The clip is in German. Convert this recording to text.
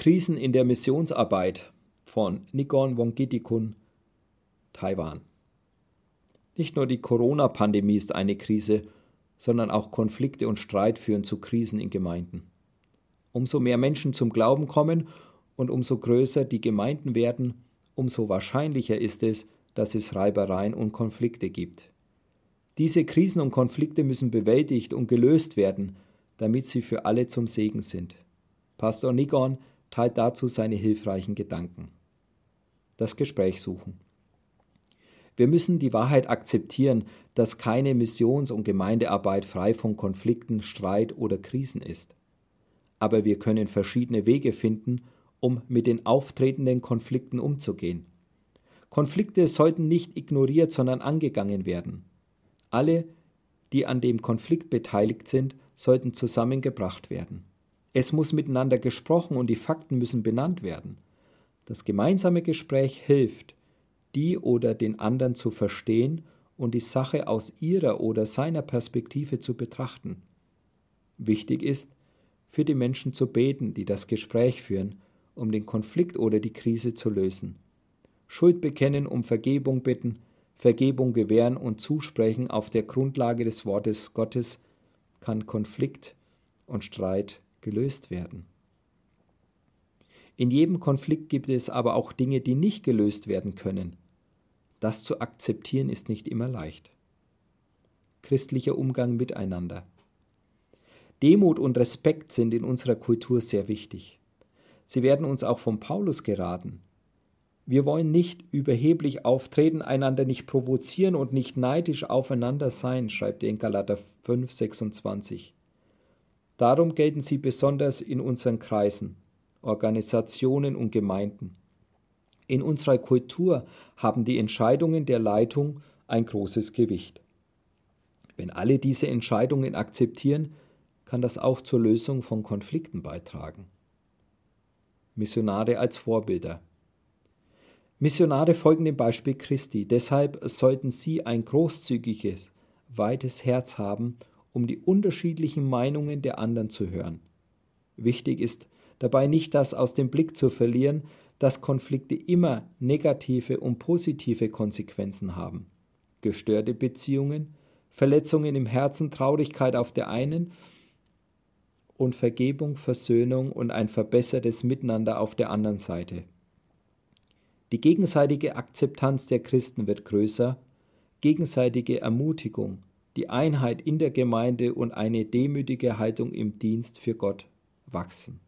Krisen in der Missionsarbeit von Nikon Wongkitikun, Taiwan. Nicht nur die Corona-Pandemie ist eine Krise, sondern auch Konflikte und Streit führen zu Krisen in Gemeinden. Umso mehr Menschen zum Glauben kommen und umso größer die Gemeinden werden, umso wahrscheinlicher ist es, dass es Reibereien und Konflikte gibt. Diese Krisen und Konflikte müssen bewältigt und gelöst werden, damit sie für alle zum Segen sind. Pastor Nigon teilt dazu seine hilfreichen Gedanken. Das Gespräch suchen. Wir müssen die Wahrheit akzeptieren, dass keine Missions- und Gemeindearbeit frei von Konflikten, Streit oder Krisen ist. Aber wir können verschiedene Wege finden, um mit den auftretenden Konflikten umzugehen. Konflikte sollten nicht ignoriert, sondern angegangen werden. Alle, die an dem Konflikt beteiligt sind, sollten zusammengebracht werden. Es muss miteinander gesprochen und die Fakten müssen benannt werden. Das gemeinsame Gespräch hilft, die oder den anderen zu verstehen und die Sache aus ihrer oder seiner Perspektive zu betrachten. Wichtig ist, für die Menschen zu beten, die das Gespräch führen, um den Konflikt oder die Krise zu lösen. Schuld bekennen, um Vergebung bitten, Vergebung gewähren und zusprechen auf der Grundlage des Wortes Gottes kann Konflikt und Streit gelöst werden. In jedem Konflikt gibt es aber auch Dinge, die nicht gelöst werden können. Das zu akzeptieren ist nicht immer leicht. Christlicher Umgang miteinander. Demut und Respekt sind in unserer Kultur sehr wichtig. Sie werden uns auch von Paulus geraten. Wir wollen nicht überheblich auftreten, einander nicht provozieren und nicht neidisch aufeinander sein, schreibt er in Galater 5, 26. Darum gelten sie besonders in unseren Kreisen, Organisationen und Gemeinden. In unserer Kultur haben die Entscheidungen der Leitung ein großes Gewicht. Wenn alle diese Entscheidungen akzeptieren, kann das auch zur Lösung von Konflikten beitragen. Missionare als Vorbilder. Missionare folgen dem Beispiel Christi, deshalb sollten sie ein großzügiges, weites Herz haben, um die unterschiedlichen Meinungen der anderen zu hören. Wichtig ist dabei nicht das aus dem Blick zu verlieren, dass Konflikte immer negative und positive Konsequenzen haben. Gestörte Beziehungen, Verletzungen im Herzen, Traurigkeit auf der einen und Vergebung, Versöhnung und ein verbessertes Miteinander auf der anderen Seite. Die gegenseitige Akzeptanz der Christen wird größer, gegenseitige Ermutigung, die Einheit in der Gemeinde und eine demütige Haltung im Dienst für Gott wachsen.